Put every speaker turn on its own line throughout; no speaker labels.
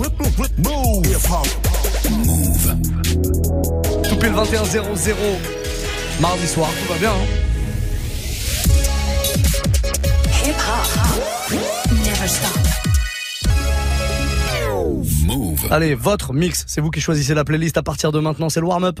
Move. Move. Tout pile 21 0 0 mardi soir, tout va bien. Hein Hip hop. Never stop. Move. Allez, votre mix, c'est vous qui choisissez la playlist à partir de maintenant, c'est le warm-up.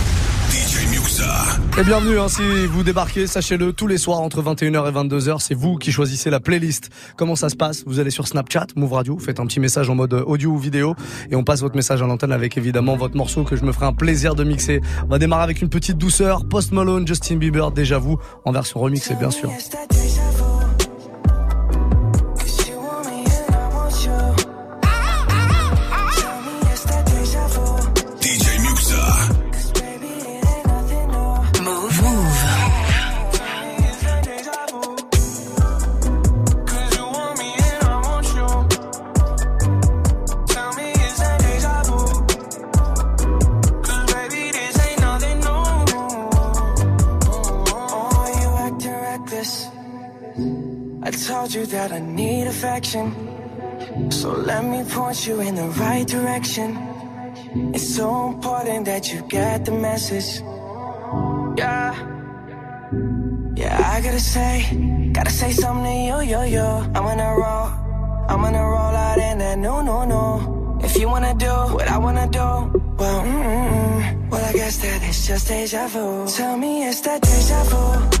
Et bienvenue, hein, si vous débarquez, sachez-le, tous les soirs entre 21h et 22h, c'est vous qui choisissez la playlist. Comment ça se passe? Vous allez sur Snapchat, Move Radio, faites un petit message en mode audio ou vidéo et on passe votre message à l'antenne avec évidemment votre morceau que je me ferai un plaisir de mixer. On va démarrer avec une petite douceur, Post Malone, Justin Bieber, déjà vous, en version remixée bien sûr.
Told you that I need affection. So let me point you in the right direction. It's so important that you get the message. Yeah. Yeah, I gotta say, gotta say something to you, yo, yo. I'm gonna roll, I'm gonna roll out in that no, no, no. If you wanna do what I wanna do, well, mm, mm, mm. well, I guess that it's just deja vu. Tell me it's that deja vu.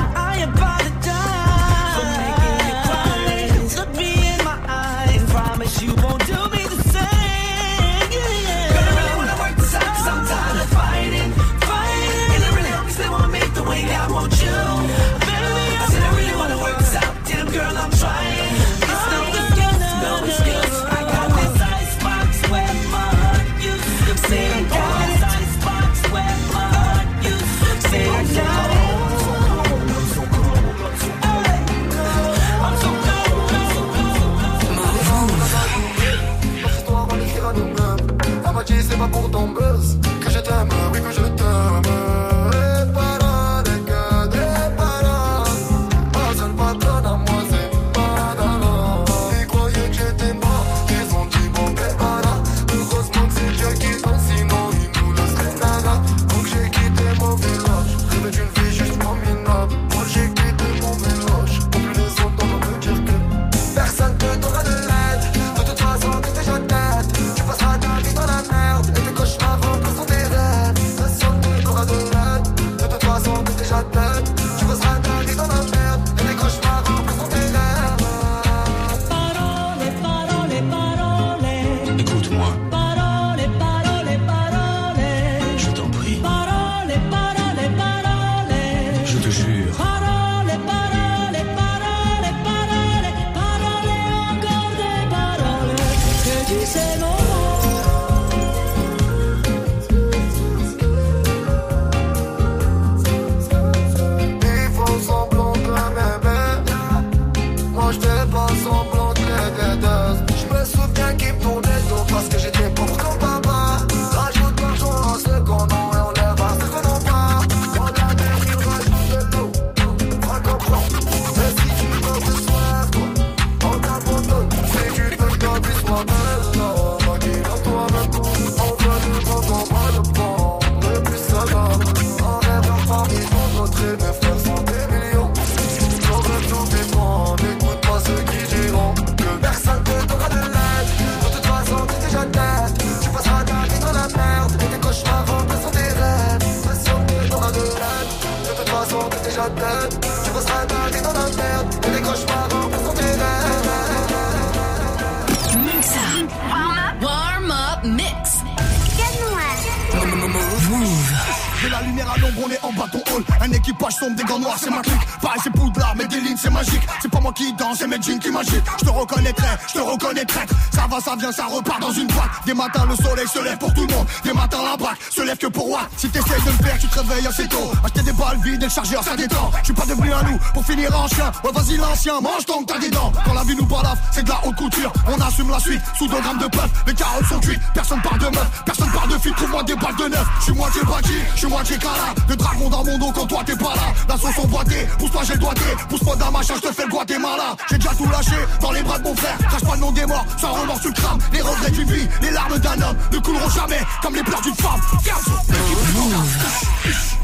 mes jeans qui m'agitent. Je te reconnaîtrai, je te reconnaîtrai. Ça va, ça vient, ça repart dans une boîte. Des matins, le soleil se lève pour tout le monde. Des matins, la braque se lève que pour moi. Si t'essayes de me faire, tu te réveilles assez tôt. Acheter des balles vides et le chargeur, ça détend. Je suis pas devenu un loup pour finir en chien. Ouais, vas-y, l'ancien, mange donc t'as des dents. Quand la vie nous balafre, c'est de la haute couture. On assume la suite sous 2 grammes de puff. Les carottes sont cuites, personne parle de meuf, personne de fille. Trouve-moi des balles de neuf. Je suis moitié bâti, je suis moitié cala. De dragon dans mon dos quand toi t'es pas là. La sauce emboîtée, pousse-toi, j'ai le doigté. Pousse-moi d'un machin, je te fais le Guatemala. J'ai déjà tout lâché dans les bras de mon frère. Crache pas le nom des morts, sans remords le crâne. Les regrets d'une vie, les larmes d'un homme ne couleront jamais comme les pleurs d'une femme.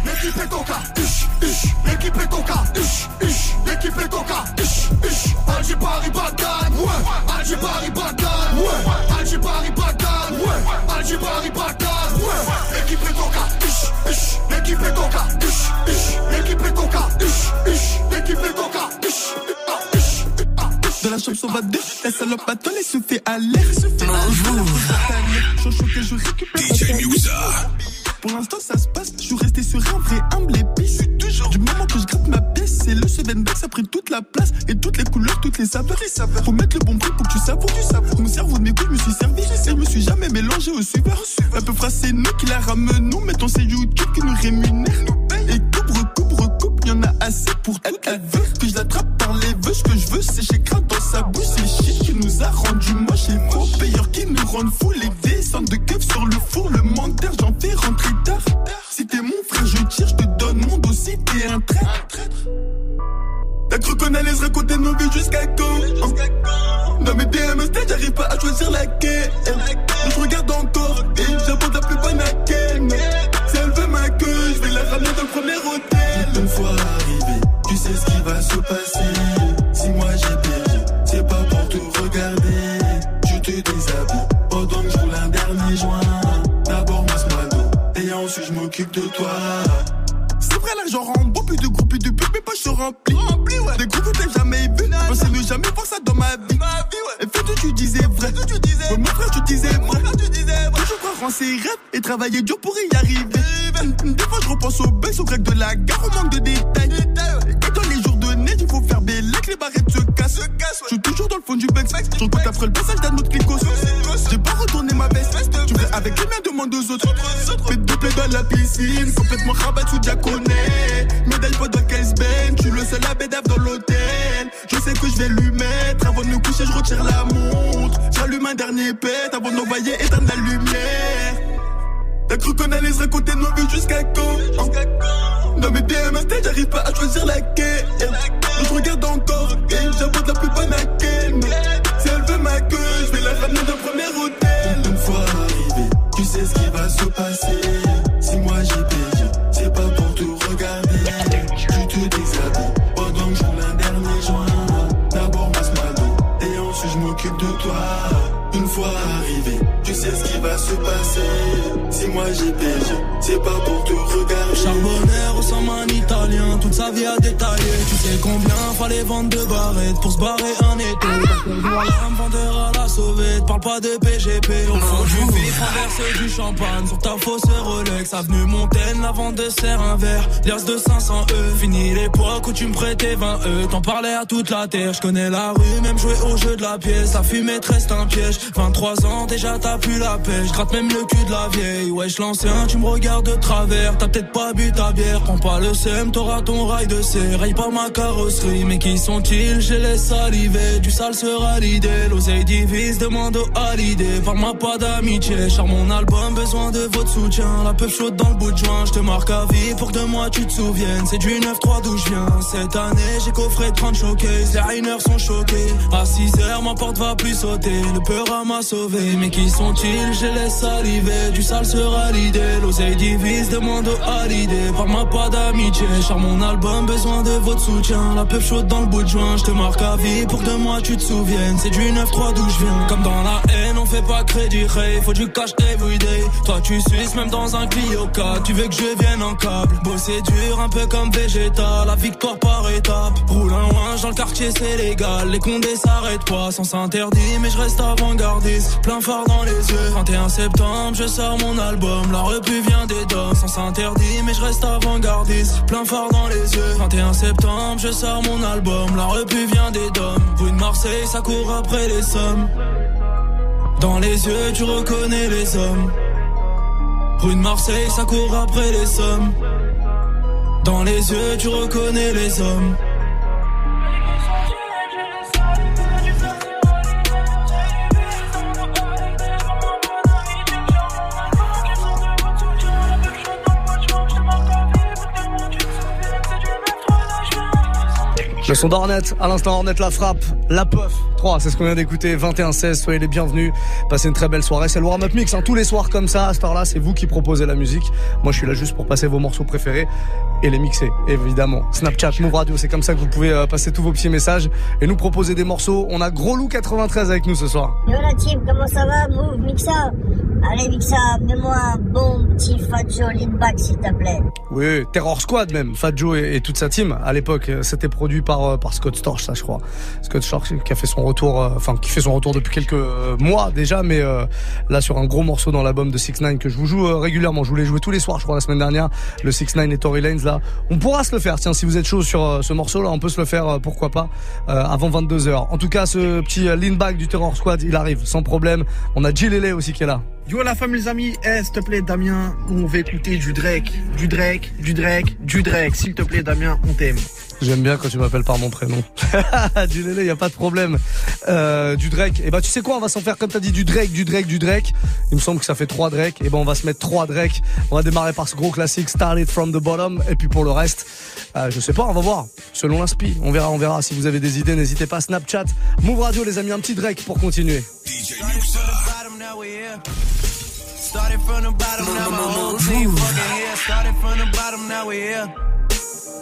L'équipe est ton cas. L'équipe est ton cas. L'équipe est ton cas. L'équipe est ton cas. Alger Paris Bagdad. Ouais. Paris
De la chambre sauvadeur, la salope à se fait à l'air.
DJ Muxa.
Pour l'instant, ça se passe. Je suis resté sur un vrai humble épice. Toujours. Du moment que je gratte ma pièce, c'est le Sevenbeck, ça a pris toute la place. Et toutes les couleurs, toutes les saveurs. Faut mettre le bon prix pour que tu savoures du savoure. Mon cerveau de mes couilles, je me suis servi. Et je me suis jamais mélangé au suiveur. Un peu c'est nous qui la ramenons. Je suis toujours dans le fond du bec. Je recoute après le passage d'un autre clicos. J'ai pas retourné ma veste. Tu fais avec les miens, demande aux autres. Fais deux plaies dans la piscine, complètement rabattu sous connais. Médaille pas de Ben, tu le seul à bédave dans l'hôtel. Je sais que je vais lui mettre. Avant de me coucher, je retire la montre. J'allume un dernier pet avant d'envoyer éteindre la lumière. T'as cru qu'on allait se raconter nos vies jusqu'à quand Dans mes DM stage, j'arrive pas à choisir laquelle. Je regarde encore et j'aborde la plus bonne à quelle. Si elle veut ma queue, je vais la ramener le premier hôtel. Une fois arrivé, tu sais ce qui va se passer. Si moi j'ai payé, c'est pas pour te regarder. Tu te déshabilles pendant que je roule un dernier joint. D'abord masse ma et ensuite je m'occupe de toi. Une fois arrivé, tu sais ce qui va se passer. Moi j'ai payé, c'est pas pour te regarder.
Charbonnaire sa vie à détailler. Tu sais combien fallait vendre de barrettes pour se barrer un été. Un vendeur à la sauvette, parle pas de PGP. Au fond du vide, traverse du champagne sur ta fausse Rolex. Avenue Montaigne, la vente de serre un verre. Lias de 500 E. Fini l'époque où tu me prêtais 20 E. T'en parlais à toute la terre. Je connais la rue, même jouer au jeu de la pièce. La fumée te reste un piège. 23 ans, déjà t'as plus la pêche. Gratte même le cul de la vieille. Wesh, l'ancien, tu me regardes de travers. T'as peut-être pas bu ta bière. Prends pas le seum, t'auras ton rail de serre. Raille pas ma carrosserie. Mais qui sont-ils? Je les saliver. Du sale sera l'idée. L'oseille divise, demande au halidé. Parle-moi pas d'amitié. Char mon album, besoin de votre soutien. La peu chaude dans le bout de joint. Je te marque à vie pour que de moi tu te souviennes. C'est du 9-3 d'où je viens. Cette année, j'ai coffré 30 showcase. Les rainers sont choqués. À 6 heures, ma porte va plus sauter. Le peur m'a sauvé. Mais qui sont-ils? Je les saliver. Du sale sera l'idée. L'oseille divise, demande au halidé. Parle-moi pas d'amitié. Char mon album, besoin de votre soutien. La peu chaude dans le bout de joint. Je te marque à vie pour que de moi tu te souviennes. C'est du 9-3 d'où je viens. Comme dans la haine, fais pas crédit, hey, faut du cash everyday. Toi, tu suces même dans un Clio 4, tu veux que je vienne en câble. Bosser dur, un peu comme Vegeta, la victoire par étape. Roule un loin dans le quartier, c'est légal. Les condés s'arrêtent pas, sans s'interdit, mais je reste avant-gardiste. Plein phare dans les yeux. 21 septembre, je sors mon album. La repu vient des dents, sans s'interdit, mais je reste avant-gardiste. Plein phare dans les yeux. 21 septembre, je sors mon album. La repu vient des dômes. Rue de Marseille, ça court après les sommes. Dans les yeux, tu reconnais les hommes. Rue de Marseille, ça court après les sommes. Dans les yeux, tu reconnais les hommes.
Le son d'Hornet, à l'instant Hornet la frappe, la puff. 3, c'est ce qu'on vient d'écouter, 21-16, soyez les bienvenus. Passez une très belle soirée, c'est le warm-up mix, hein, tous les soirs comme ça, à cette heure-là, c'est vous qui proposez la musique. Moi je suis là juste pour passer vos morceaux préférés et les mixer, évidemment. Snapchat, Move Radio, c'est comme ça que vous pouvez euh, passer tous vos petits messages et nous proposer des morceaux. On a Gros Loup 93 avec nous ce soir.
Yo la team, comment ça va? Move, Mixa Allez Mixa, mets-moi un bon petit Fat Joe back s'il te plaît.
Oui, Terror Squad même, Fat Joe et, et toute sa team. À l'époque, euh, c'était produit par euh, par Scott Storch, ça je crois. Scott Storch qui a fait son retour, euh, enfin qui fait son retour depuis quelques euh, mois déjà, mais là sur un gros morceau dans l'album de 6 9 que je vous joue régulièrement. Je vous l'ai joué tous les soirs, je crois la semaine dernière. Le 6 9 et Tory Lanez là, on pourra se le faire. Tiens, si vous êtes chaud sur ce morceau là, on peut se le faire, pourquoi pas, avant 22 h En tout cas, ce petit lean back du Terror Squad, il arrive sans problème. On a Jill Lele aussi qui est là.
Yo la famille les amis, eh, s'il te plaît Damien, on va écouter du Drake, du Drake, du Drake, du Drake, s'il te plaît Damien, on t'aime.
J'aime bien quand tu m'appelles par mon prénom. du Lélé, y a pas de problème. Euh, du Drake. Et bah tu sais quoi, on va s'en faire comme t'as dit du Drake, du Drake, du Drake. Il me semble que ça fait trois Drake. Et ben on va se mettre trois Drake. On va démarrer par ce gros classique Started from the bottom. Et puis pour le reste, euh, je sais pas, on va voir. Selon l'inspi, on verra, on verra. Si vous avez des idées, n'hésitez pas. Snapchat, Move Radio, les amis, un petit Drake pour continuer.
Started from the bottom, now my whole team fucking here. Started from the bottom, now we here.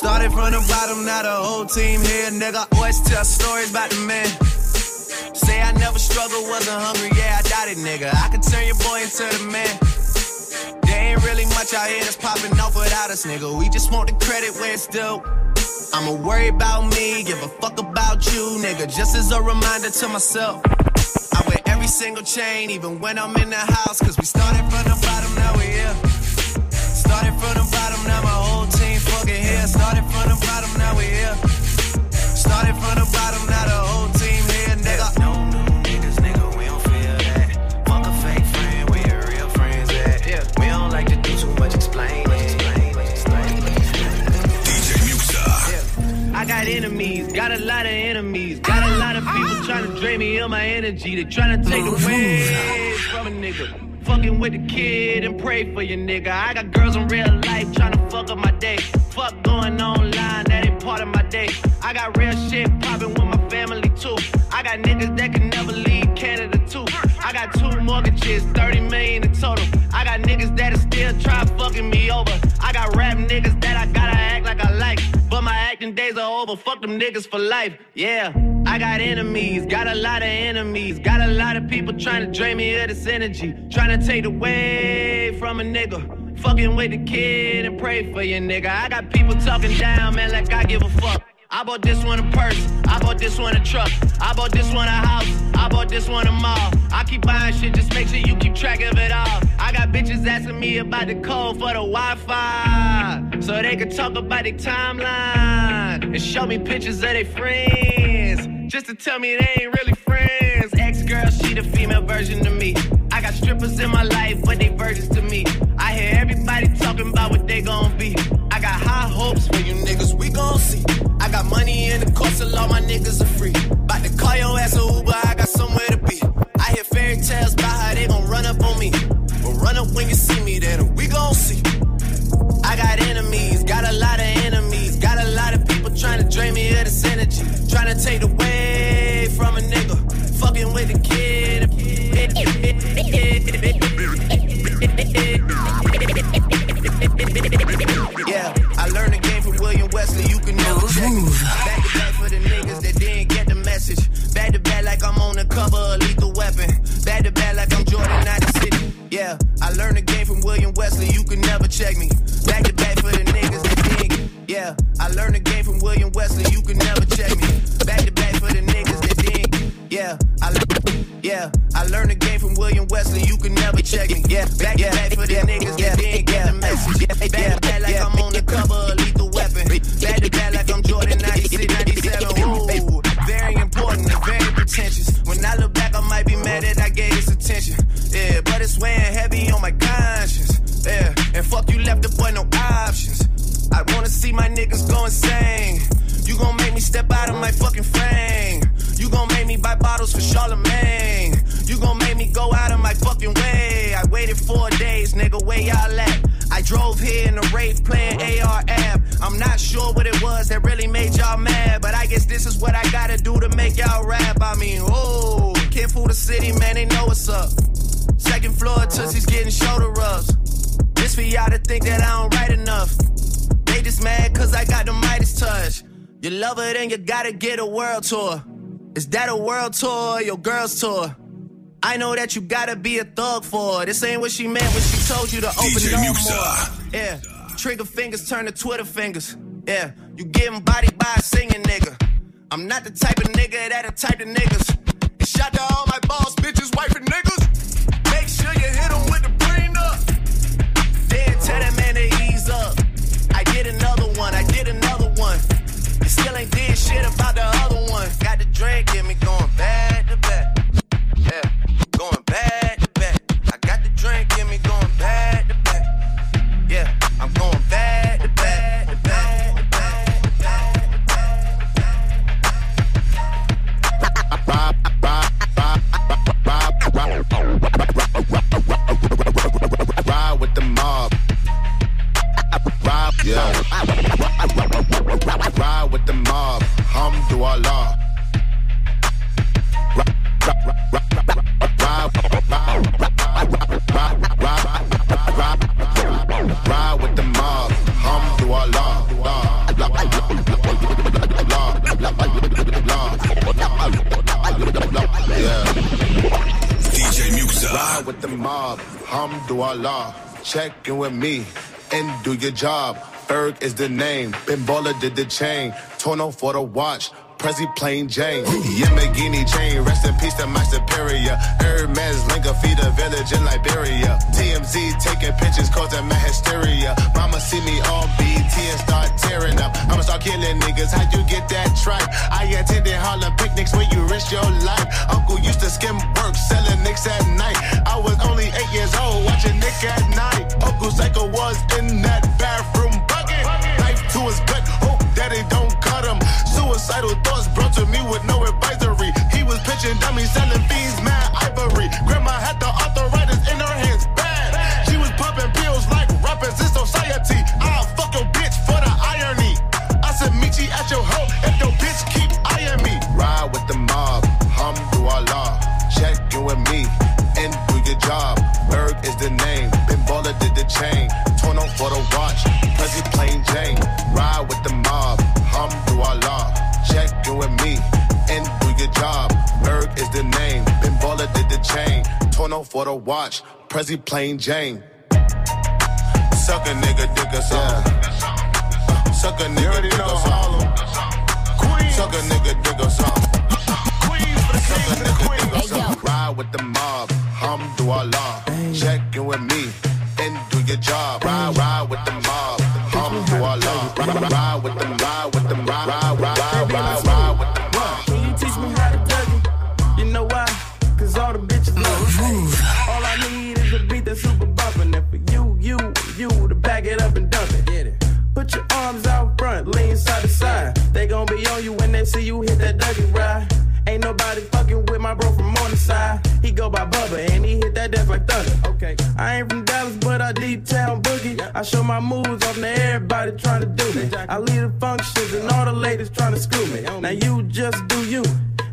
Started from the bottom, now the whole team here, nigga. Always tell stories about the man. Say I never struggled, wasn't hungry, yeah, I doubt it, nigga. I could turn your boy into the man. There ain't really much out here that's popping off without us, nigga. We just want the credit where it's due. I'ma worry about me, give a fuck about you, nigga. Just as a reminder to myself. I wear every single chain, even when I'm in the house, cause we started from the bottom, now we here. Started from the bottom, now my whole team fucking here. Started from the bottom, now we here. Started from the bottom, now the whole team here, nigga. No new niggas, nigga, we don't feel that. Fuck a fake friend, where your real friends at? Yeah. We don't like to do too much explaining. I got enemies, got a lot of enemies, got a lot of people trying to drain me of my energy. They trying to take away from a nigga. Fucking with the kid and pray for your nigga. I got girls in real life trying to fuck up my day. Fuck going online, that ain't part of my day. I got real shit popping with my family too. I got niggas that can never leave. I got two mortgages, 30 million in total. I got niggas that'll still try fucking me over. I got rap niggas that I gotta act like I like. But my acting days are over. Fuck them niggas for life. Yeah. I got enemies, got a lot of enemies. Got a lot of people trying to drain me of this energy. Trying to take away from a nigga. Fucking with the kid and pray for your nigga. I got people talking down, man, like I give a fuck. I bought this one a purse. I bought this one a truck. I bought this one a house. I bought this one a mall. I keep buying shit, just make sure you keep track of it all. I got bitches asking me about the code for the Wi-Fi. So they can talk about their timeline. And show me pictures of their friends. Just to tell me they ain't really friends. Ex-girl, she the female version of me. I got strippers in my life, but they virgins to me. I hear everybody talking about what they gon' be. I got high hopes for you niggas, we gon' see. I got money in the course, so all my niggas are free. About to call your ass a Uber, I got somewhere to be. I hear fairy tales about how they gon' run up on me. But run up when you see me, then we gon' see. I got enemies, got a lot of enemies, got a lot of people trying to drain me of this energy, trying to take away gotta get a world tour. Is that a world tour or your girl's tour? I know that you gotta be a thug for her. This ain't what she meant when she told you to open
DJ
no
Muxa.
more. Yeah, trigger fingers turn to Twitter fingers. Yeah, you getting bodied by a singing nigga. I'm not the type of nigga that'll type of niggas. And shout to all my boss bitches, wife and niggas. Still ain't did shit about the other one. Got the drink, get me going back
Check in with me and do your job. Ferg is the name, Ben did the chain. Tono for the watch, Prezi plain Jane. Yamagini chain, rest in peace to my superior. Hermes Linga feed a village in Liberia. TMZ taking pictures causing my hysteria. Mama see me on BT and start tearing up. I'ma start killing niggas, how you get that tripe? I attended Harlem picnics where you risk your life. Uncle used to skim work, selling nicks at night. I was watching Nick at night. Uncle Psycho was in that bathroom bucket. Knife to his gut, hope daddy don't cut him. Suicidal thoughts brought to me with no advisory. He was pitching dummies, selling fiends, Prezi plain Jane. Suck a nigga, dick us all. Suck a nigga, dick us all. Suck a nigga, dick us all. Suck a nigga, dick us all.
Ride with the
mob, hum do Allah. Check in with me and do your job. Show my moves off to everybody trying to do me. I lead the functions and all the ladies trying to screw me. Now you just do you,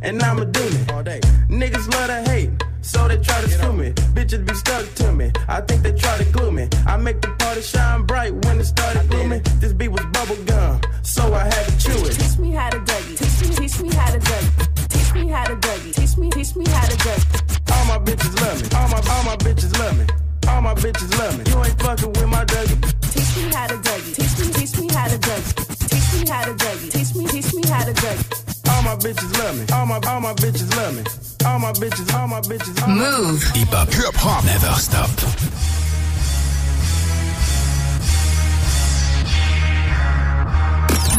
and I'ma do me. Bitches love me. All my bitches, all my bitches. All
Move. Hip hop. Hip hop. Never stop.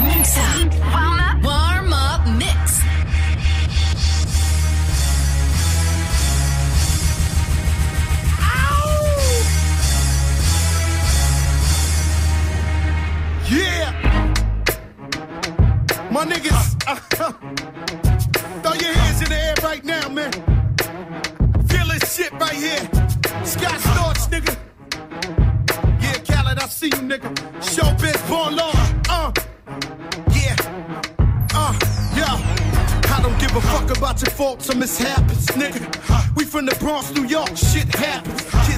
Mix up. Warm up. Warm up mix.
Yeah! My niggas, throw right here. Scott Storch, nigga. Yeah, Khaled, I see you, nigga. Showbiz, born law. Uh, yeah. Uh, yeah. I don't give a fuck about your faults or mishaps, nigga. We from the Bronx, New York, shit happens. Kids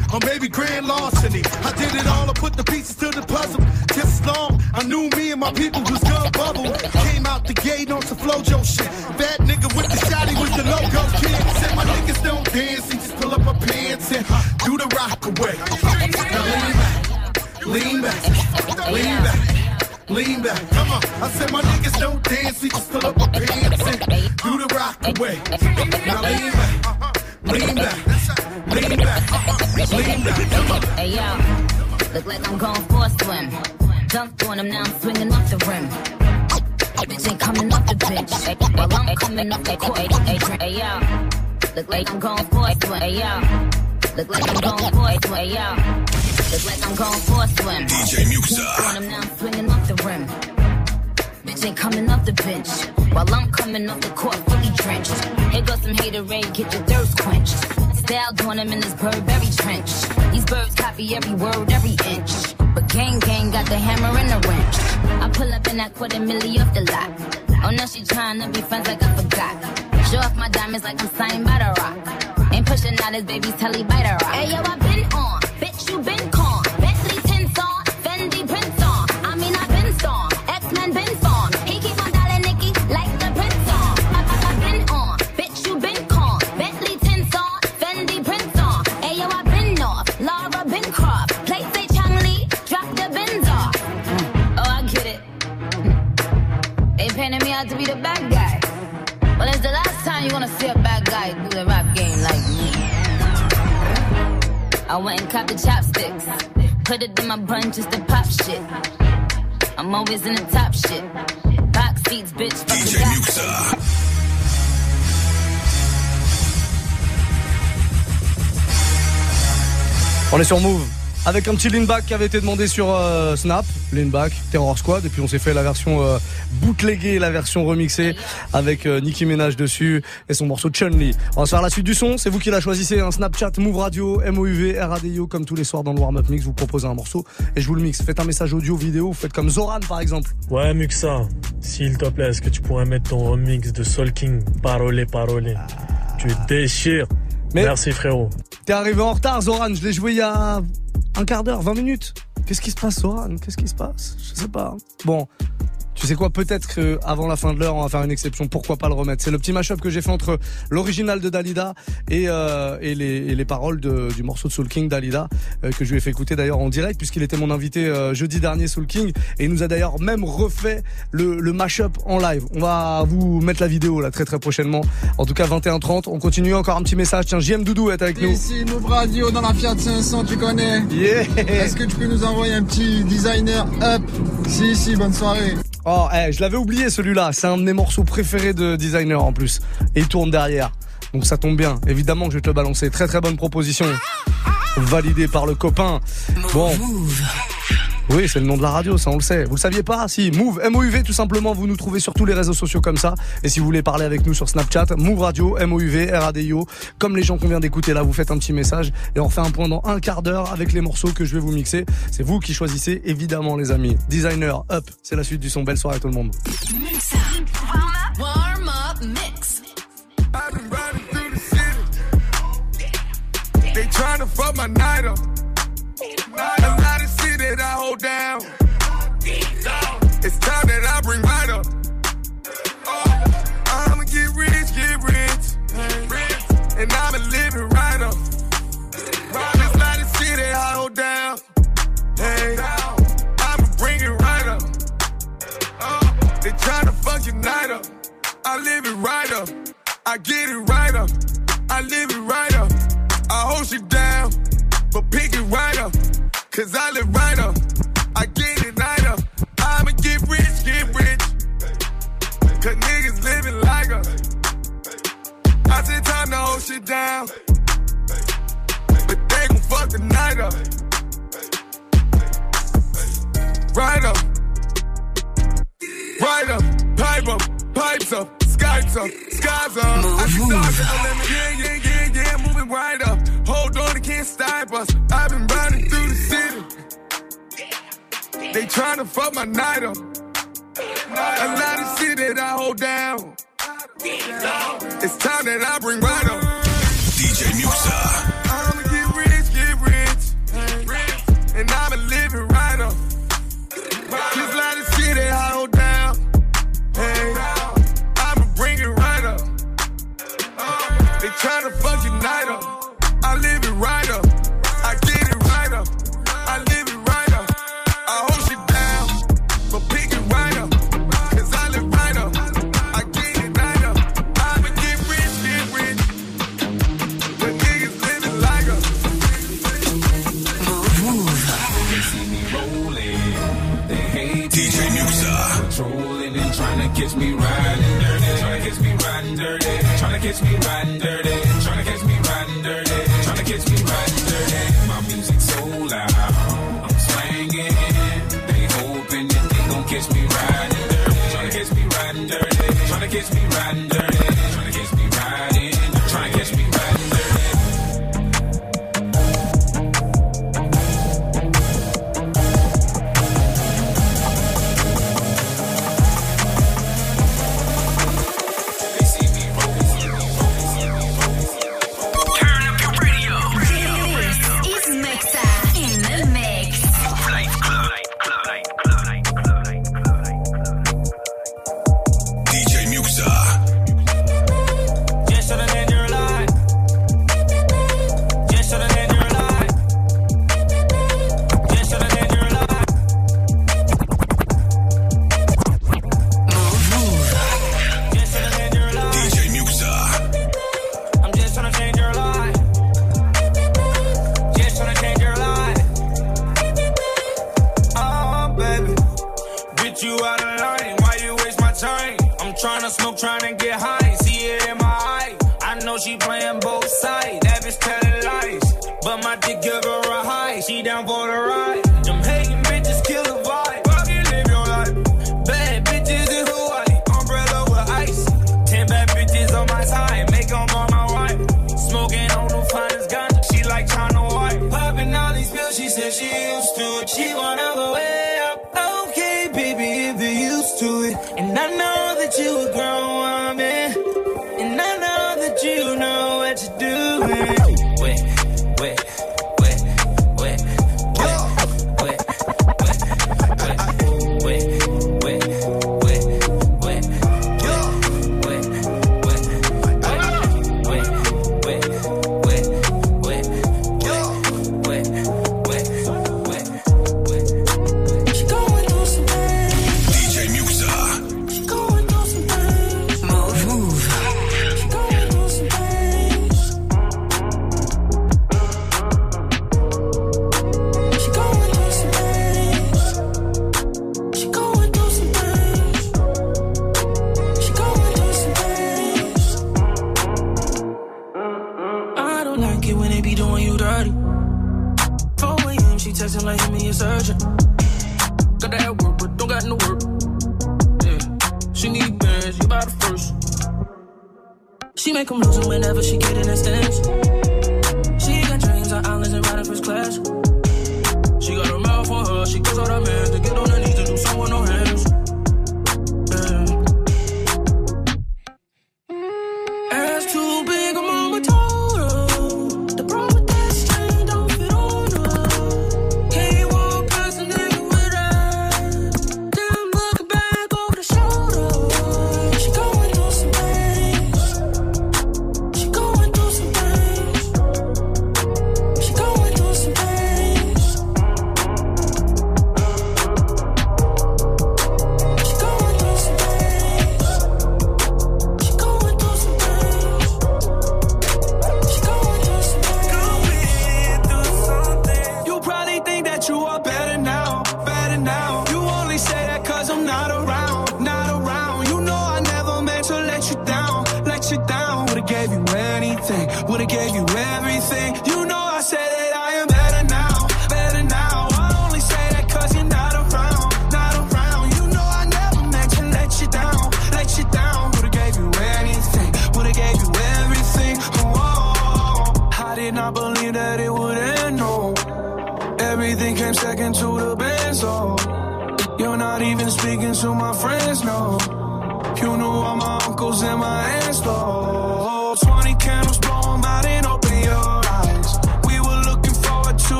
or maybe grand larceny. I did it all, I put the pieces to the puzzle. Just as long, I knew me and my people was gonna bubble. Came out the gate on some flojo shit. Bad nigga with the shotty was the logo kid. Said my niggas don't dance, he just pull up my pants and do the rock away. Now lean back, lean back, lean back. Lean back, come on. I said my niggas don't dance, we just pull up my pants and do the rock away. Now lean back, lean back, lean back, lean back.
Hey yo, look like I'm going for a swim. Dunked on him, now I'm swinging off the rim. Bitch ain't coming off the. Hey, while I'm coming off the court. Hey, hey, yo, look like I'm going for a swim. Hey yo, look like I'm going for a swim. Hey yo, look like I'm going for a swim.
DJ Muxa.
Dunked on him, now I'm swinging off the rim. Ain't coming off the bench. While I'm coming off the court, fully drenched. Here goes some haterade, get your thirst quenched. Style doing him in this Burberry trench. These birds copy every word, every inch. But gang gang got the hammer and the wrench. I pull up in that quarter milli off the lot. Oh, now she tryna be friends like I forgot. Show off my diamonds like I'm signed by the rock. Ain't pushing out his baby's telly by the rock. Hey yo, I been on, bitch you been I went and copped the chopsticks. Put it in my bun just to pop shit. I'm always in the top shit. Box seats, bitch.
DJ. Muxa.
On est sur Move. Avec un petit lean back qui avait été demandé sur euh, Snap, lean back, Terror Squad, et puis on s'est fait la version euh, bootleggée, la version remixée avec euh, Nicki Minaj dessus et son morceau Chun Li. On va se faire la suite du son, c'est vous qui la choisissez, un Snapchat Move Radio, MOUV, RADIO, comme tous les soirs dans le warm-up mix, vous proposez un morceau et je vous le mixe. Faites un message audio, vidéo, vous faites comme Zoran par exemple.
Ouais, Muxa, s'il te plaît, est-ce que tu pourrais mettre ton remix de Soul King, Parole, Parole? Tu déchires. Merci frérot.
T'es arrivé en retard Zoran, je l'ai joué il y a un quart d'heure, 20 minutes. Qu'est-ce qui se passe Zoran Qu'est-ce qui se passe? Je sais pas. Bon, Tu sais quoi Peut-être que avant la fin de l'heure, on va faire une exception. Pourquoi pas le remettre C'est le petit mashup que j'ai fait entre l'original de Dalida et, euh, et, les, et les paroles de- du morceau de Soul King Dalida euh, que je lui ai fait écouter d'ailleurs en direct puisqu'il était mon invité euh, jeudi dernier Soul King et il nous a d'ailleurs même refait le, le mashup en live. On va vous mettre la vidéo là très très prochainement. En tout cas 21h30. On continue encore un petit message. Tiens, JM Doudou est avec nous.
Ici, Move Radio dans la Fiat 500, tu connais Est-ce que tu peux nous envoyer un petit designer up? Si, si, bonne soirée.
Oh, eh, je l'avais oublié celui-là. C'est un de mes morceaux préférés de designer en plus. Et il tourne derrière. Donc ça tombe bien. Évidemment que je vais te le balancer. Très très bonne proposition. Validée par le copain. Bon. Oui, c'est le nom de la radio, ça on le sait. Vous le saviez pas? Si, Move, M-O-U-V tout simplement, vous nous trouvez sur tous les réseaux sociaux comme ça. Et si vous voulez parler avec nous sur Snapchat, Move Radio, M-O-U-V, R-A-D-I-O, comme les gens qu'on vient d'écouter là, vous faites un petit message et on refait un point dans un quart d'heure avec les morceaux que je vais vous mixer. C'est vous qui choisissez, évidemment les amis. Designer, up, c'est la suite du son. Belle soirée à tout le monde.
That I hold down. It's time that I bring right up. Oh, I'ma get rich, get rich. And I'ma live it right up. There's a lot of shit that I hold down. Hey, I'ma bring it right up. Oh, they tryna fuck your night up. I live it right up. I get it right up. I live it right up. I hold you down, but pick it right up. Cause I live right up. I get it right up. I'ma get rich, get rich. Cause niggas living like us. I said time to hold shit down. But they gon' fuck the night up. Right up. Right up, pipe up, pipes up, skies up, skies up. I can start yeah, yeah, yeah, yeah, moving right up. Can't stop us. I've been riding through the city. They tryna fuck my night up. A lot of shit that I hold down. It's time that I bring right up.
DJ Muxa.
I'ma get rich, get rich. And I'ma live it right up. A lot of shit that I hold down. Hey, I'ma bring it right up. They tryna fuck it when
they
be doing you dirty. 4 a.m., she
texting like, hit me a surgeon. Got that work, but don't got no work. Yeah, she need bands, you buy the first. She make them lose them whenever she get in a stance.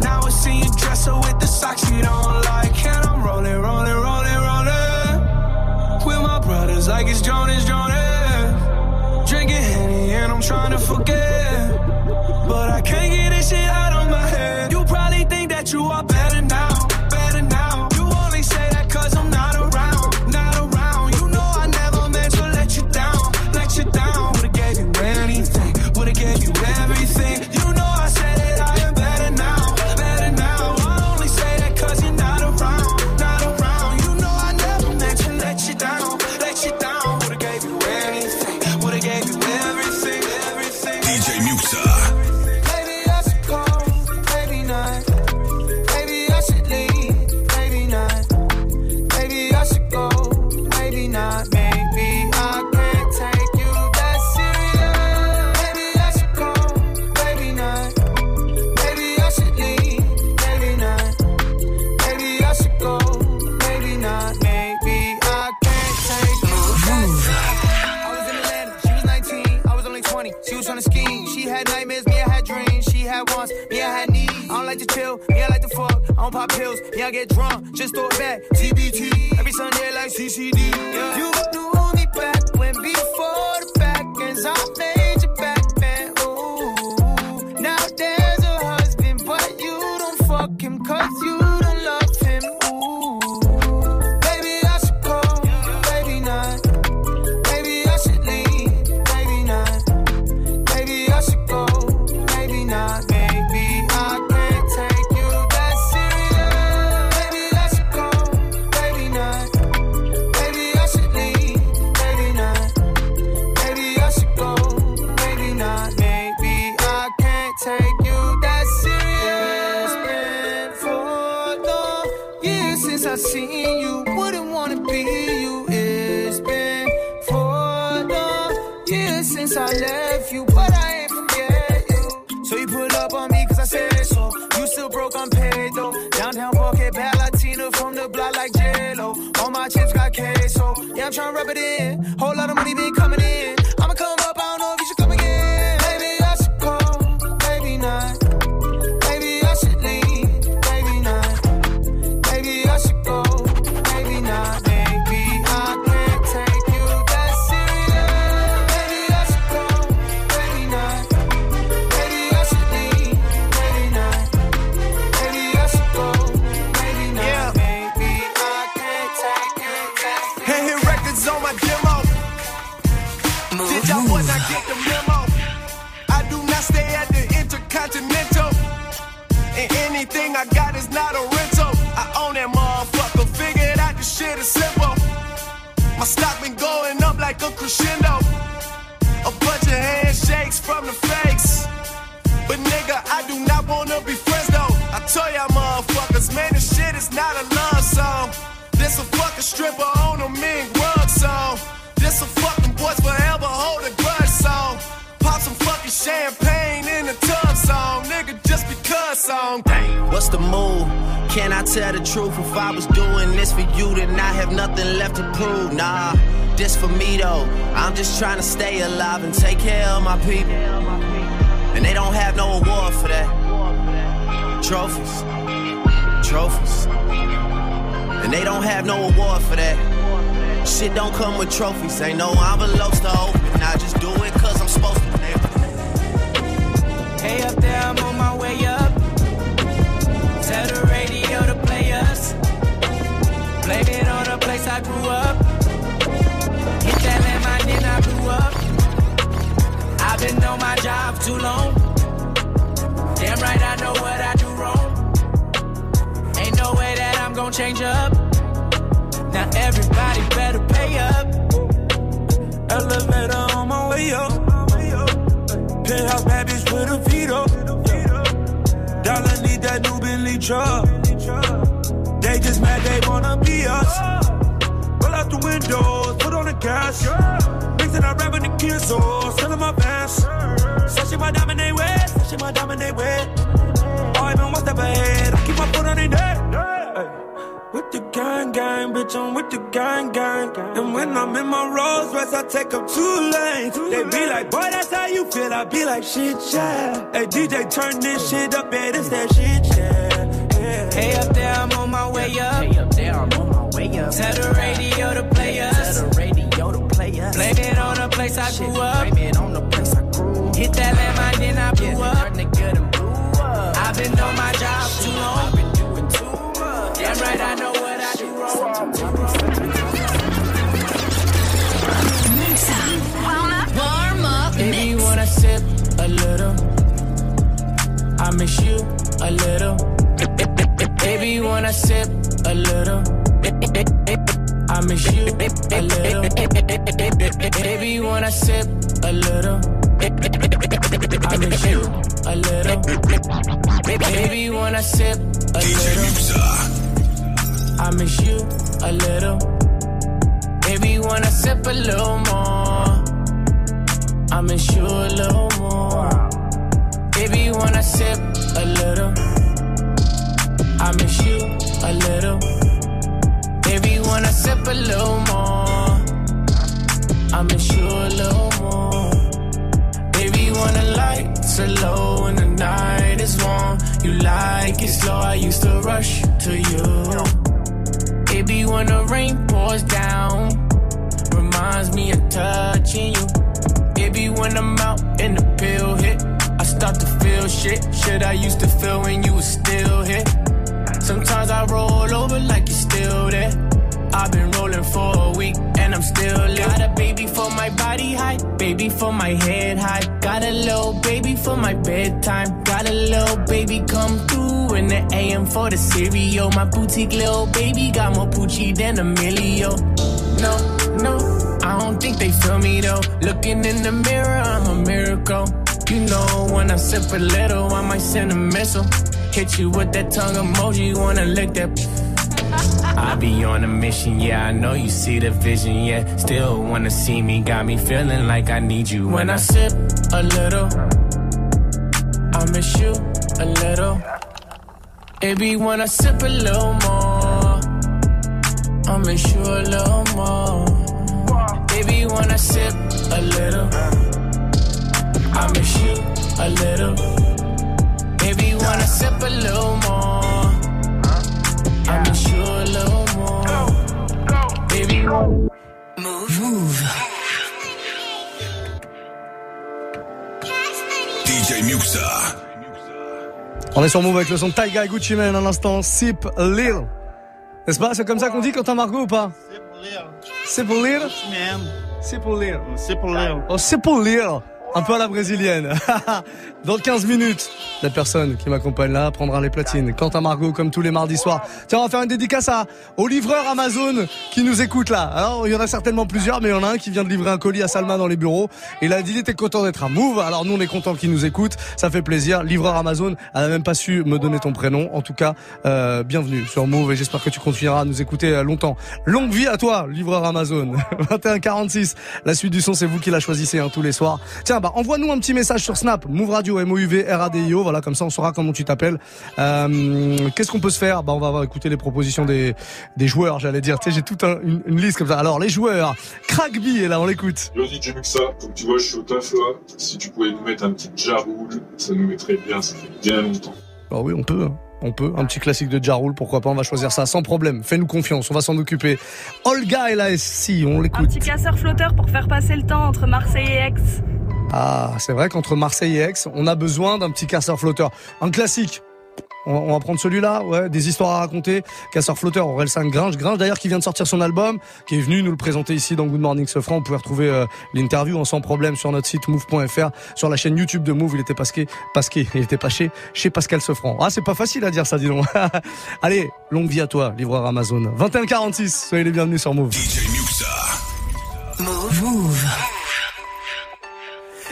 Now I see you dresser with the socks you don't like. And I'm rolling, rolling, rolling, rolling. With my brothers, like it's Jonas, Jonas. Drinking Henny, and I'm trying to forget. I get drunk, just throw it back. TBT, every Sunday like CCD. Yeah. You tryna rub it in. Whole lot of money
just
trying to stay alive and take care of my people. And they don't have no award for that. Trophies, trophies. And they don't have no award for that. Shit don't come with trophies. Ain't no envelopes to open. I just do it cause I'm supposed to.
Hey up there, I'm on my way up. Job too long. Damn right, I know what I do wrong. Ain't no way that I'm gonna change up. Now everybody better pay up.
Elevator on my way up. Penthouse bad bitch with a up. Dollar need that new Bentley truck. They just mad they wanna be us. Roll out the windows, put on the gas. Mixing up rapping the kids, selling my pants. she my diamond they wet, sashing my they wet. Oh, even one step ahead, I keep my foot on their neck. With the gang gang, bitch, I'm with the gang gang. And when I'm in my Rolls Royce, I take up two lanes. They be like, boy, that's how you feel. I be like, shit, yeah. Hey, DJ, turn this shit up, yeah, this that shit, yeah. yeah.
Hey up there, I'm on my way up. Hey up there, I'm on my way up. Tell the radio to play us. Tell the radio to play us. Blame it on the place I grew up. Hit that landmine, then I blew up. Nigga, done blew up. I've been on my job too long. I've been doing too much. Damn right, I know what I do wrong.
Warm up
Baby, when I sip a little, I miss you a little. Baby, when I sip a little, I miss you a little. Baby, when I sip a little, I miss you a little. Baby, when I sip a little, I miss you a little. Baby, when I sip a little more. I miss you a little more. Baby, when I sip a little, I miss you a little. Baby, when I sip a little more, I miss you a little more. When the lights are low and the night is warm, you like it slow. I used to rush to you. Baby, when the rain pours down, reminds me of touching you. Baby, when I'm out and the pill hit, I start to feel shit. Shit I used to feel when you was still here. Sometimes I roll over like you're still there. I've been rolling for a week and I'm still lit. Got a baby for my body high, baby for my head high. Got a little baby for my bedtime. Got a little baby come through in the AM for the cereal. My boutique little baby got more Poochie than a millio. No, no, I don't think they feel me though. Looking in the mirror, I'm a miracle. You know, when I sip a little, I might send a missile. Hit you with that tongue emoji, wanna lick that. I be on a mission, yeah, I know you see the vision, yeah. Still wanna see me, got me feeling like I need you. When I sip a little, I miss you a little. Baby, when I sip a little more, I miss you a little more. Baby, when I sip a little, I miss you a little. Baby, when I sip a little more,
On est sur Move avec le son de Taiga et Gucci Mane à l'instant. Sip Lil. N'est-ce pas? C'est comme ça qu'on dit quand t'as Margot ou pas? Sip Lil. Pour Lil? Pour Lil.
Pour Lil.
Oh, pour Lil. Un peu à la brésilienne. Dans 15 minutes, la personne qui m'accompagne là prendra les platines. Quant à Margot, comme tous les mardis soirs. Tiens, on va faire une dédicace à, au livreur Amazon qui nous écoute là. Alors, il y en a certainement plusieurs, mais il y en a un qui vient de livrer un colis à Salma dans les bureaux. Il a dit, était content d'être à Move. Alors, nous, on est content qu'il nous écoute. Ça fait plaisir. Livreur Amazon, elle a même pas su me donner ton prénom. En tout cas, euh, bienvenue sur Move et j'espère que tu continueras à nous écouter euh, longtemps. Longue vie à toi, livreur Amazon. 2146. La suite du son, c'est vous qui la choisissez hein, tous les soirs. Tiens, bah envoie-nous un petit message sur Snap, Move Radio, M O U V R A D I O. Voilà, comme ça on saura comment tu t'appelles. Euh, Qu'est-ce qu'on peut se faire? Bah on va, écouter les propositions des des joueurs. J'allais dire, tu sais, j'ai toute un- une, une liste comme ça. Alors les joueurs, Crackby est là, on l'écoute.
Yo DJ Muxa, comme tu vois, je suis au taf là. Si tu pouvais nous mettre un petit Jaroul, ça nous mettrait bien, ça fait bien longtemps.
Bah oui, on peut. hein. On peut. Un petit classique de Jarul, pourquoi pas, on va choisir ça sans problème. Fais-nous confiance, on va s'en occuper. Olga et la SC, on
Un
l'écoute.
petit casseur-flotteur pour faire passer le temps entre Marseille et Aix.
Ah, c'est vrai qu'entre Marseille et Aix, on a besoin d'un petit casseur flotteur. Un classique. On, on va prendre celui-là, ouais, des histoires à raconter. Casseur flotteur, Aurel 5 Gringe. Gringe d'ailleurs qui vient de sortir son album, qui est venu nous le présenter ici dans Good Morning Sofran. Vous pouvez retrouver euh, l'interview en sans problème sur notre site move.fr, sur la chaîne YouTube de Move. Il était pasqué, pasqué, il était pas chez, chez Pascal Sofran. Ah, c'est pas facile à dire ça, dis donc. Allez, longue vie à toi, livreur Amazon. 2146, soyez les bienvenus sur Move.
Move.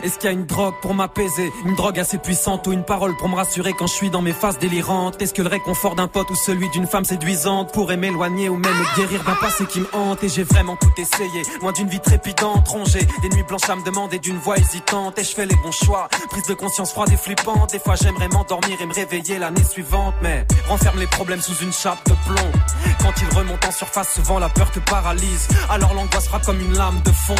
Est-ce qu'il y a une drogue pour m'apaiser? Une drogue assez puissante ou une parole pour me rassurer quand je suis dans mes phases délirantes? Est-ce que le réconfort d'un pote ou celui d'une femme séduisante pourrait m'éloigner ou même me guérir d'un passé qui me hante? Et j'ai vraiment tout essayé, loin d'une vie trépidante, rongée. Des nuits blanches à me demander d'une voix hésitante. Et je fais les bons choix, prise de conscience froide et flippante. Des fois j'aimerais m'endormir et me réveiller l'année suivante. Mais renferme les problèmes sous une chape de plomb. Quand ils remontent en surface, souvent la peur te paralyse. Alors l'angoisse frappe comme une lame de fond.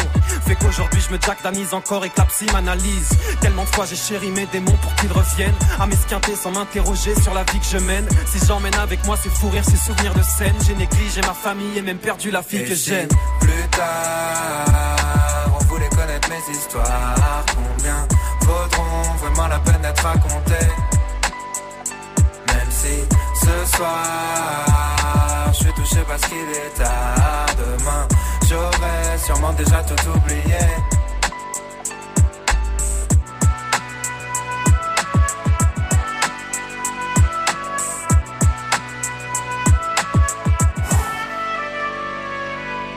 Fait qu'aujourd'hui je me jack d'amise encore et psy m'analyse Tellement de fois j'ai chéri mes démons pour qu'ils reviennent À m'esquinter sans m'interroger sur la vie que je mène Si j'emmène avec moi ces fous rires, ces souvenirs de scène J'ai négligé ma famille et même perdu la fille
Et
que j'aime
Plus tard, on voulait connaître mes histoires. Combien vaudront vraiment la peine d'être racontées? Même si ce soir, je suis touché parce qu'il est tard. Demain, j'aurais sûrement déjà tout oublié.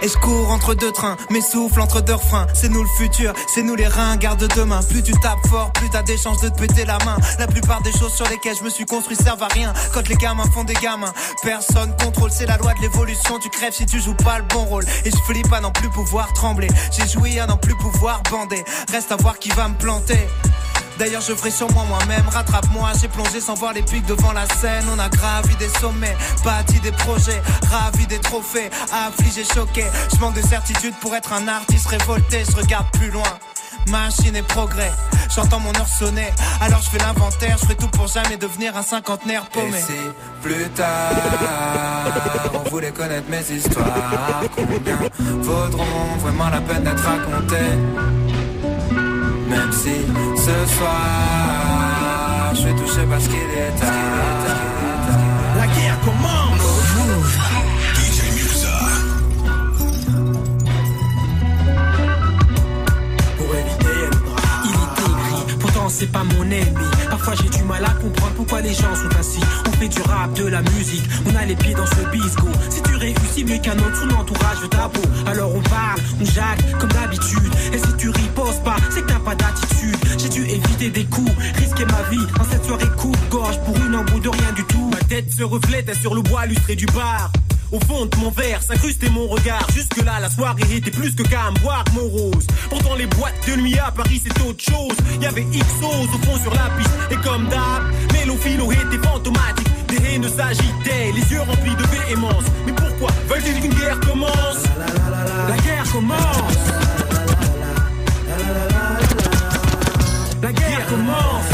Et je cours entre deux trains, mes souffles entre deux refrains. C'est nous le futur, c'est nous les reins, garde demain. Plus tu tapes fort, plus t'as des chances de te péter la main. La plupart des choses sur lesquelles je me suis construit servent à rien. Quand les gamins font des gamins, personne contrôle. C'est la loi de l'évolution, tu crèves si tu joues pas le bon rôle. Et je flippe à n'en plus pouvoir trembler. J'ai joui à n'en plus pouvoir bander. Reste à voir qui va me planter. D'ailleurs je ferai moi-même, rattrape-moi J'ai plongé sans voir les pics devant la scène. On a gravi des sommets, bâti des projets Ravi des trophées, affligé, choqué. Je manque de certitude pour être un artiste révolté. Je regarde plus loin. Machine et progrès, j'entends mon heure sonner. Alors je fais l'inventaire, je ferai tout pour jamais devenir un cinquantenaire paumé.
Plus tard, on voulait connaître mes histoires, combien vaudront vraiment la peine d'être racontées? Même si ce soir, je suis touché parce qu'il est tard.
La guerre commence
c'est pas mon ennemi. Parfois j'ai du mal à comprendre pourquoi les gens sont ainsi. On fait du rap, de la musique, on a les pieds dans ce bisco. Si tu réussis mieux qu'un autre, son entourage veut ta peau. Alors on parle, on jacque comme d'habitude. Et si tu riposes pas, c'est que t'as pas d'attitude. J'ai dû éviter des coups, risquer ma vie dans cette soirée coupe-gorge pour une embout de rien du tout. Ma tête se reflète sur le bois lustré du bar. Au fond de mon verre s'incrustait mon regard. Jusque-là, la soirée était plus que calme, boire mon rose. Pourtant, les boîtes de nuit à Paris, c'est autre chose. Y avait Xos au fond sur la piste. Et comme d'hab, Mélophilo était fantomatique. Des haines s'agitaient, les yeux remplis de véhémence. Mais pourquoi veulent-ils qu'une guerre commence? La guerre commence La guerre commence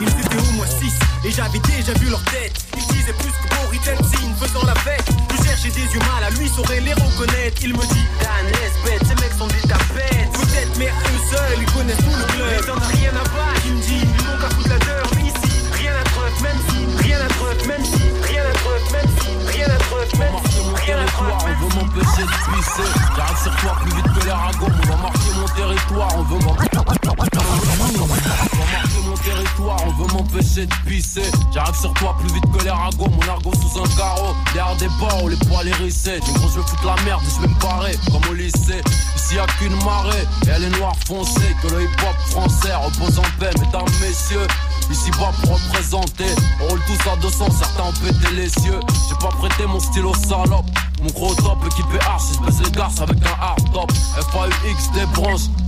Ils étaient au moins 6 et j'avais déjà vu leur tête. Disaient plus que Boris Delzine faisant la fête. Je cherchais des mal à lui, saurait les reconnaître. Il me dit, Dan, bête, ces mecs sont des tapettes. Peut-être, mais eux seuls, ils connaissent tout le club. Mais t'en as rien à battre, il me dit, ils n'ont qu'à foutre la. Mais ici, rien à preuve, même si, rien à preuve, même si, rien à preuve, même si, rien à preuve, même si, rien à même
On veut m'empêcher de pisser. J'arrive sur toi plus vite que les ragots. On va marcher m'empêcher de pisser. J'arrive sur toi plus vite que les ragots, mon argot sous un carreau. Derrière des barreaux, les poils hérissés. Du gros, je vais foutre la merde, je vais me barrer, comme au lycée. Ici y'a qu'une marée, et elle est noire foncée. Que le hip-hop français repose en paix, mesdames, messieurs. Ici bas pour représenter, on roule tous à 200, certains ont pété les cieux. J'ai pas prêté mon stylo salope. Mon gros top équipé arch, je baisse les garces avec un hard top. FAUX. Baissant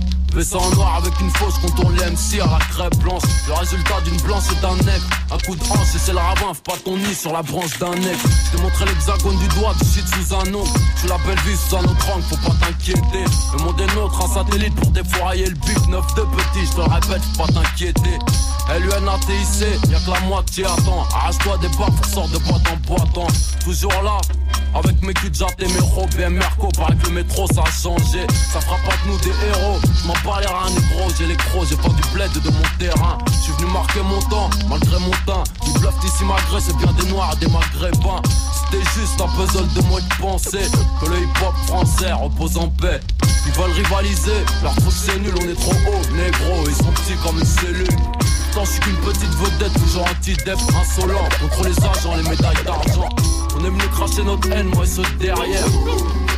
en noir avec une fausse contourne les MC à la crêpe blanche. Le résultat d'une blanche et d'un nec. Un coup de hanche et c'est le ravin, pas ton nid sur la branche d'un nec. Je t'ai montré l'hexagone du doigt, du shit sous un nom. Tu la belle vie sous un autre angle, faut pas t'inquiéter. Le monde est nôtre, un satellite pour défourailler le but. Neuf de petit, je te répète, faut pas t'inquiéter. LUNATIC, y'a que la moitié attend. Arrache-toi des barres pour sort de boîte en boîte. Toujours là, avec mes jatte et mes robes et Merco, paraît que le métro ça a changé. Ça fera pas de nous des héros. Je m'en les reins, négro, j'ai les crocs, j'ai pas du bled de mon terrain. Je suis venu marquer mon temps, malgré mon teint. Du bluff ici malgré, c'est bien des noirs des maghrébins. C'était juste un puzzle de moi de penser que le hip-hop français repose en paix. Ils veulent rivaliser, leur truc c'est nul, on est trop haut, négro, ils sont petits comme une cellule. Je suis qu'une petite vedette, toujours anti-dep, insolent. Contre les agents, les médailles d'argent. On aime nous cracher notre haine, moi et ceux derrière.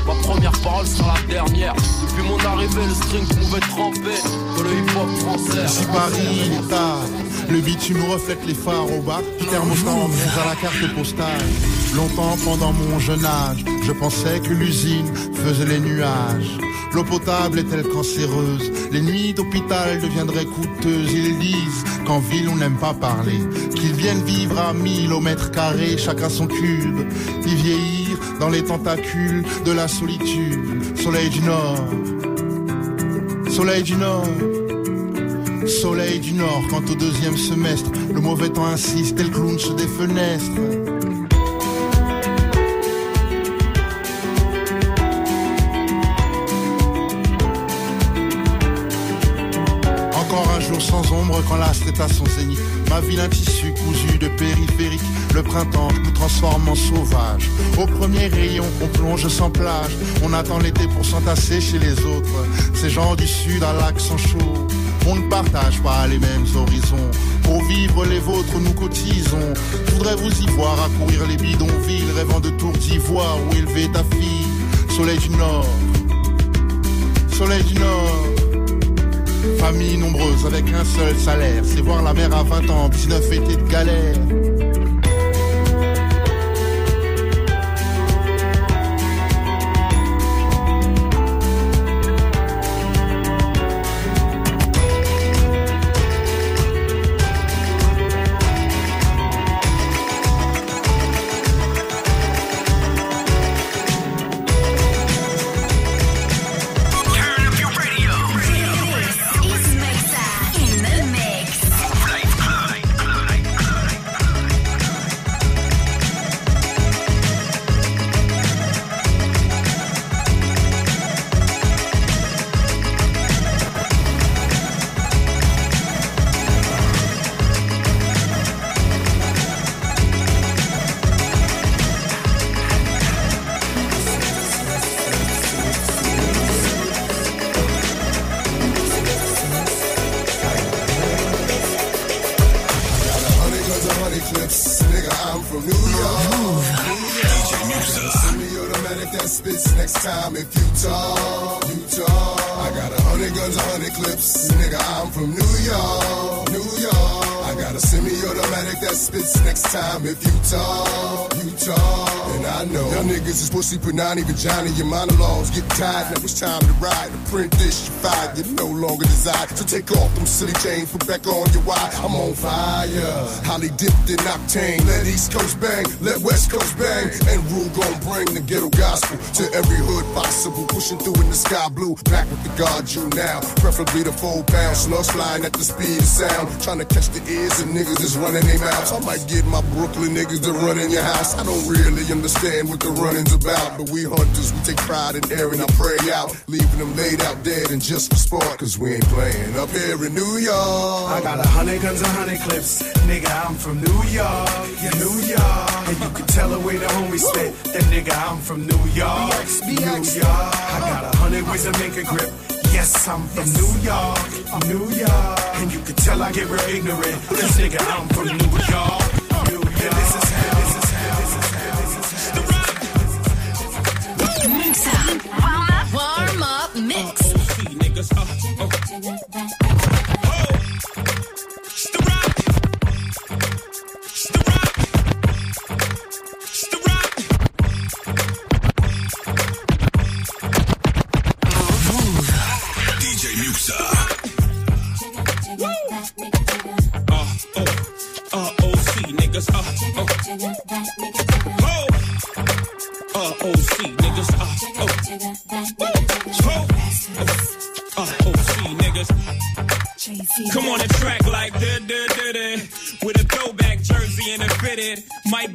Ma première parole sera la dernière. Depuis mon arrivée, le string pouvait tremper que le hip-hop français.
Si Paris il est tard, le bitume reflète les phares au du thermostat en à la carte postale. Longtemps pendant mon jeune âge, je pensais que l'usine faisait les nuages. L'eau potable est-elle cancéreuse? Les nuits d'hôpital deviendraient coûteuses. Ils disent qu'en ville on n'aime pas parler, qu'ils viennent vivre à mille au mètre carré, chacun son cube, y vieillir dans les tentacules de la solitude. Soleil du Nord, soleil du Nord. Soleil du Nord, quant au deuxième semestre, le mauvais temps insiste et le clown se défenestre. Sans ombre quand l'astre est à son zénith. Ma ville un tissu cousu de périphérique. Le printemps nous transforme en sauvage. Au premier rayon, on plonge sans plage. On attend l'été pour s'entasser chez les autres. Ces gens du sud à l'accent chaud. On ne partage pas les mêmes horizons. Pour vivre les vôtres, nous cotisons. Je voudrais vous y voir accourir les bidonvilles, rêvant de tours d'ivoire où élever ta fille. Soleil du Nord, soleil du Nord. Famille nombreuse avec un seul salaire. C'est voir la mer à 20 ans, 19 étés de galère.
Hundred guns honey clips, nigga, I'm from New York. Semi-automatic that spits next time if you talk, you talk. And I know y'all niggas is pussy, even Johnny. Your monologues get tired, now it's time to ride. To print this, you fired, you no longer desire. So take off them silly chains, put back on your wire. I'm on fire, highly dipped in octane. Let East Coast bang, let West Coast bang. And rule gon' bring the ghetto gospel to every hood possible. Pushing through in the sky blue, back with the God you now. Preferably the four pound slugs flying at the speed of sound. Trying to catch the ears of niggas that's running their mouths. I might get my Brooklyn niggas to run in your house. I don't really understand what the running's about. But we hunters, we take pride in airing our prey out. Leaving them laid out dead and just for sport. Cause we ain't playing up here in New York.
I got a hundred guns and hundred clips. Nigga, I'm from New York. Yeah, New York. And you can tell the way the homies spit. That nigga, I'm from New York. New York. I got a hundred ways to make a grip.
Yes, I'm from New York, New York. And you can tell I get real ignorant. This nigga, I'm from New York, New York. This is how, this is how, this is how, this is how.
Mix up. Warm up. Warm up mix.
niggas, uh, uh.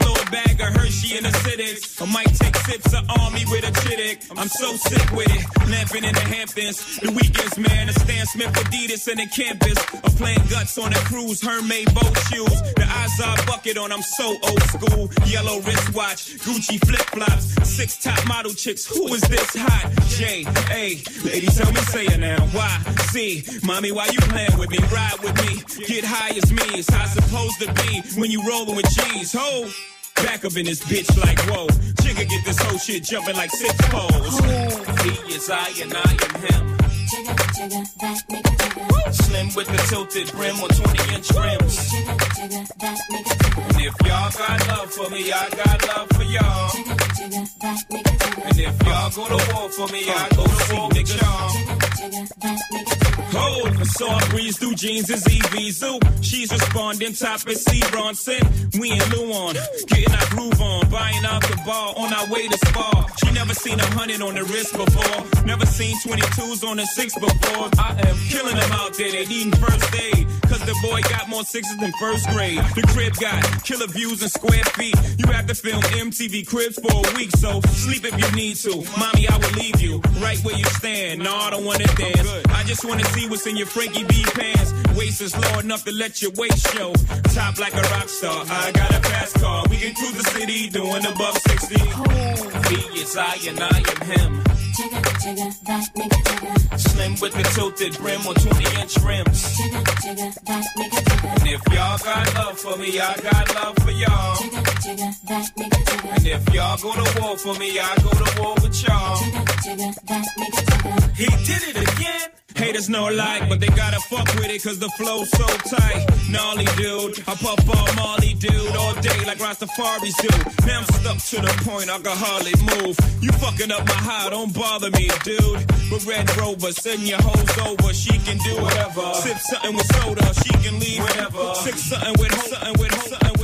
Blow a bag of Hershey in cities. I might take sips of Army with a chittick. I'm so sick with it. Lamping in the Hamptons. The weekends, man. A Stan Smith Adidas and the campus. I'm playing guts on a cruise. Hermès boat shoes. The eyes are bucket on. I'm so old school. Yellow wristwatch. Gucci flip flops. Six top model chicks. Who is this hot? J A. Ladies, tell me, say it now. Why? C. Mommy, why you playing with me? Ride with me. Get high as me. It's how it's supposed to be when you rolling with G's. Ho! Back up in this bitch like whoa. Jigga get this whole shit jumping like six poles. He is I and I am him. Slim with the tilted brim or 20 inch rims. And if y'all got love for me, I got love for y'all. And if y'all go to war for me, I go to war with y'all. Hold, so I breeze through jeans is EV Zoo. She's responding, top is C Bronson. We in Luon, getting our groove on, buying out the bar on our way to spa. She never seen a hundred on the wrist before, never seen 22s on the six before. I am killing them out there, they needing first aid. Cause the boy got more sixes than first grade. The crib got killer views and square feet. You have to film MTV cribs for a week, so sleep if you need to. Mommy, I will leave you right where you stand. No, I don't wanna I just wanna see what's in your Frankie B pants. Waist is low enough to let your waist show. Top like a rock star. I got a fast car. We can cruise the city doing above 60. He is I and I am him. Slim with the tilted brim or 20 inch rims. And if y'all got love for me, I got love for y'all. And if y'all go to war for me, I go to war with y'all. He did it again. Haters no like, but they gotta fuck with it cause the flow's so tight. Gnarly dude, I puff all Molly dude all day like Rastafari's do. Now I'm stuck to the point I can hardly move. You fucking up my high, don't bother me, dude. But Red Rover, send your hoes over, she can do whatever. Sip something with soda, she can leave whatever. Sip something with something with something with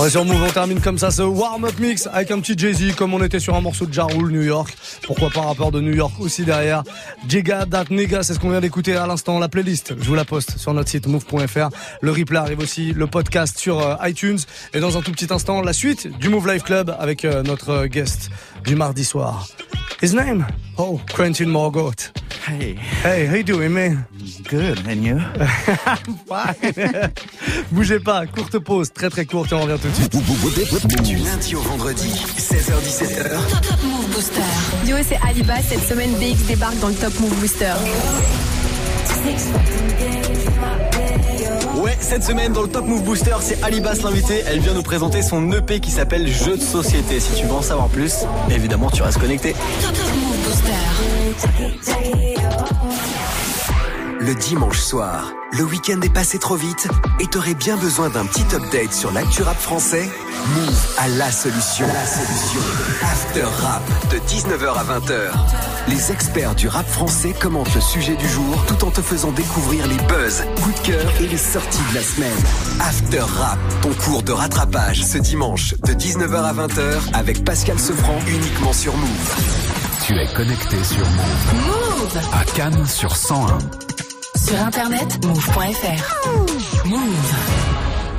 On est sur Move, on termine comme ça ce warm-up mix avec un petit Jay-Z comme on était sur un morceau de Ja Rule, New York. Pourquoi pas rappeur de New York aussi derrière. Jega, Dat Nega, c'est ce qu'on vient d'écouter à l'instant. La playlist, je vous la poste sur notre site move.fr. Le replay arrive aussi, le podcast sur euh, iTunes. Et dans un tout petit instant, la suite du Move Life Club avec euh, notre euh, guest du mardi soir. His name? Oh, Quentin Morgot.
Hey.
Hey, how you doing, man?
Good, and you?
Fine. Bougez pas, courte pause, très très courte et on revient tout de suite.
Du lundi au vendredi, 16h17h.
Top Move Booster.
Yo, c'est Aliba. Cette semaine, BX débarque dans le Top Move Booster.
Ouais, cette semaine dans le Top Move Booster, c'est Alibas l'invité. Elle vient nous présenter son EP qui s'appelle Jeux de société. Si tu veux en savoir plus, évidemment, tu restes connecté.
Top Move Booster.
Le dimanche soir, le week-end est passé trop vite et t'aurais bien besoin d'un petit update sur l'actu rap français? Move à la solution. La solution. After Rap de 19h à 20h. Les experts du rap français commentent le sujet du jour tout en te faisant découvrir les buzz, coups de cœur et les sorties de la semaine. After Rap, ton cours de rattrapage ce dimanche de 19h à 20h avec Pascal Sefranc uniquement sur Move.
Tu es connecté sur Move.
Move
À Cannes sur 101.
Sur internet, move.fr. Move.